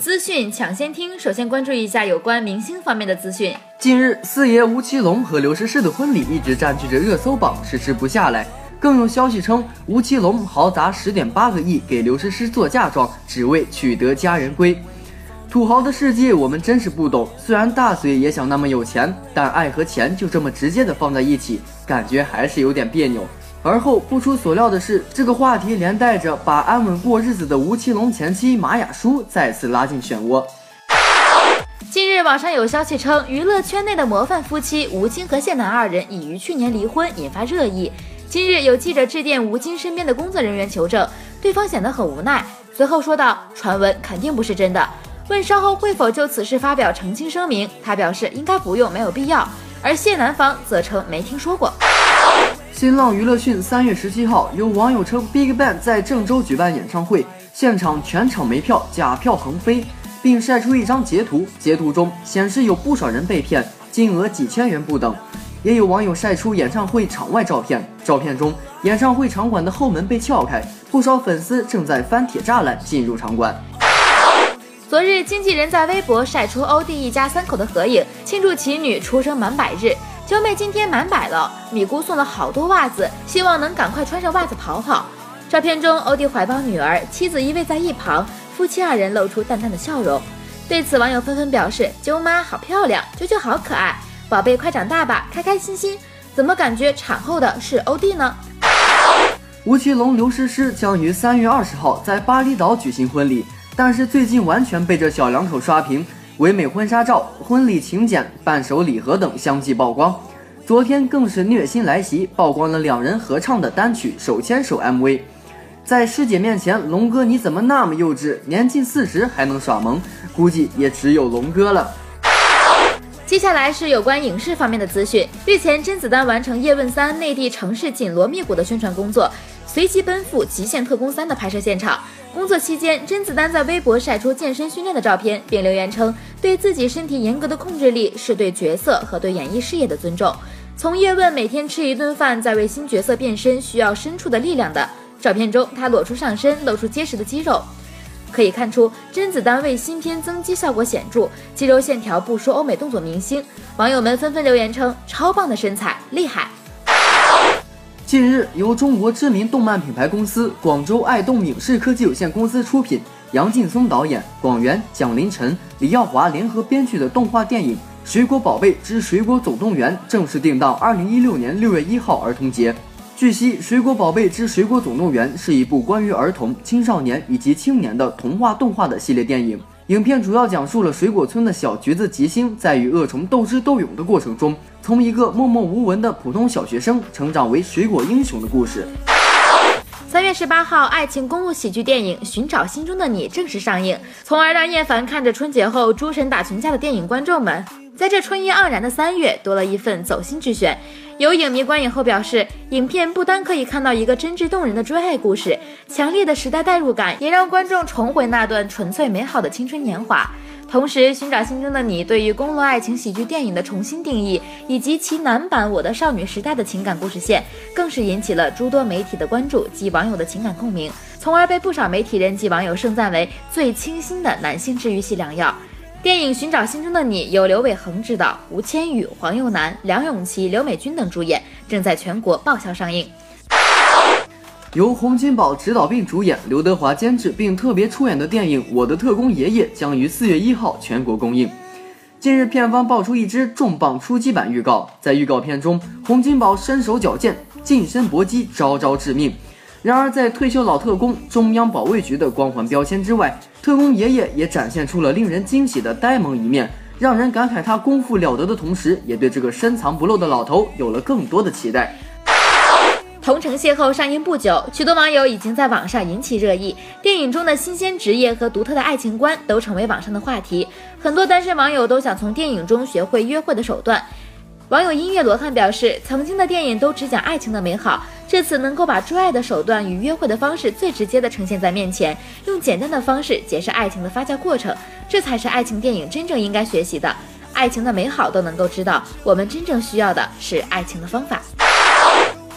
资讯抢先听，首先关注一下有关明星方面的资讯。近日，四爷吴奇隆和刘诗诗的婚礼一直占据着热搜榜，迟迟不下来。更有消息称，吴奇隆豪砸十点八个亿给刘诗诗做嫁妆，只为取得佳人归。土豪的世界我们真是不懂，虽然大嘴也想那么有钱，但爱和钱就这么直接的放在一起，感觉还是有点别扭。而后不出所料的是，这个话题连带着把安稳过日子的吴奇隆前妻马雅舒再次拉进漩涡。近日，网上有消息称，娱乐圈内的模范夫妻吴京和谢楠二人已于去年离婚，引发热议。今日有记者致电吴京身边的工作人员求证，对方显得很无奈，随后说道：“传闻肯定不是真的。”问稍后会否就此事发表澄清声明，他表示应该不用，没有必要。而谢楠方则称没听说过。新浪娱乐讯三月十七号，有网友称 BigBang 在郑州举办演唱会，现场全场没票，假票横飞，并晒出一张截图。截图中显示有不少人被骗，金额几千元不等。也有网友晒出演唱会场外照片，照片中演唱会场馆的后门被撬开，不少粉丝正在翻铁栅栏进入场馆。昨日，经纪人在微博晒出欧弟一家三口的合影，庆祝其女出生满百日。九妹今天满百了，米姑送了好多袜子，希望能赶快穿上袜子跑跑。照片中，欧弟怀抱女儿，妻子依偎在一旁，夫妻二人露出淡淡的笑容。对此，网友纷纷表示：“舅妈好漂亮，舅舅好可爱，宝贝快长大吧，开开心心。”怎么感觉产后的是欧弟呢？吴奇隆、刘诗诗将于三月二十号在巴厘岛举行婚礼，但是最近完全被这小两口刷屏。唯美婚纱照、婚礼请柬、伴手礼盒等相继曝光，昨天更是虐心来袭，曝光了两人合唱的单曲《手牵手》MV。在师姐面前，龙哥你怎么那么幼稚？年近四十还能耍萌，估计也只有龙哥了。接下来是有关影视方面的资讯。日前，甄子丹完成《叶问三》内地城市紧锣密鼓的宣传工作。随即奔赴《极限特工三》的拍摄现场。工作期间，甄子丹在微博晒出健身训练的照片，并留言称：“对自己身体严格的控制力是对角色和对演艺事业的尊重。”从叶问每天吃一顿饭，在为新角色变身需要深处的力量的照片中，他裸出上身，露出结实的肌肉，可以看出甄子丹为新片增肌效果显著，肌肉线条不输欧美动作明星。网友们纷纷留言称：“超棒的身材，厉害！”近日，由中国知名动漫品牌公司广州爱动影视科技有限公司出品，杨劲松导演，广元、蒋林晨、李耀华联合编剧的动画电影《水果宝贝之水果总动员》正式定档二零一六年六月一号儿童节。据悉，《水果宝贝之水果总动员》是一部关于儿童、青少年以及青年的童话动画的系列电影。影片主要讲述了水果村的小橘子吉星在与恶虫斗智斗勇的过程中。从一个默默无闻的普通小学生成长为水果英雄的故事。三十八号，爱情公路喜剧电影《寻找心中的你》正式上映，从而让厌烦看着春节后诸神打群架的电影观众们，在这春意盎然的三月多了一份走心之选。有影迷观影后表示，影片不单可以看到一个真挚动人的追爱故事，强烈的时代代入感也让观众重回那段纯粹美好的青春年华。同时，寻找心中的你对于公路爱情喜剧电影的重新定义，以及其男版《我的少女时代》的情感故事线，更是引起了诸多媒体的关注及网友的情感共鸣，从而被不少媒体人及网友盛赞为最清新的男性治愈系良药。电影《寻找心中的你》由刘伟恒执导，吴千语、黄又南、梁咏琪、刘美君等主演，正在全国爆笑上映。由洪金宝执导并主演，刘德华监制并特别出演的电影《我的特工爷爷》将于四月一号全国公映。近日，片方爆出一支重磅出击版预告，在预告片中，洪金宝身手矫健，近身搏击，招招致命。然而，在退休老特工、中央保卫局的光环标签之外，特工爷爷也展现出了令人惊喜的呆萌一面，让人感慨他功夫了得的同时，也对这个深藏不露的老头有了更多的期待。同城邂逅上映不久，许多网友已经在网上引起热议。电影中的新鲜职业和独特的爱情观都成为网上的话题。很多单身网友都想从电影中学会约会的手段。网友音乐罗汉表示，曾经的电影都只讲爱情的美好，这次能够把追爱的手段与约会的方式最直接的呈现在面前，用简单的方式解释爱情的发酵过程，这才是爱情电影真正应该学习的。爱情的美好都能够知道，我们真正需要的是爱情的方法。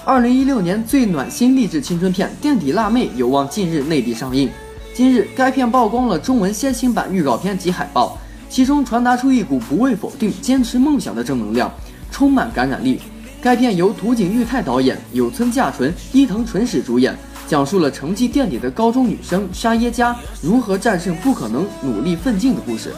二零一六年最暖心励志青春片《垫底辣妹》有望近日内地上映。近日，该片曝光了中文先行版预告片及海报，其中传达出一股不畏否定、坚持梦想的正能量，充满感染力。该片由土井裕太导演，有村架纯、伊藤纯史主演，讲述了成绩垫底的高中女生沙耶加如何战胜不可能、努力奋进的故事。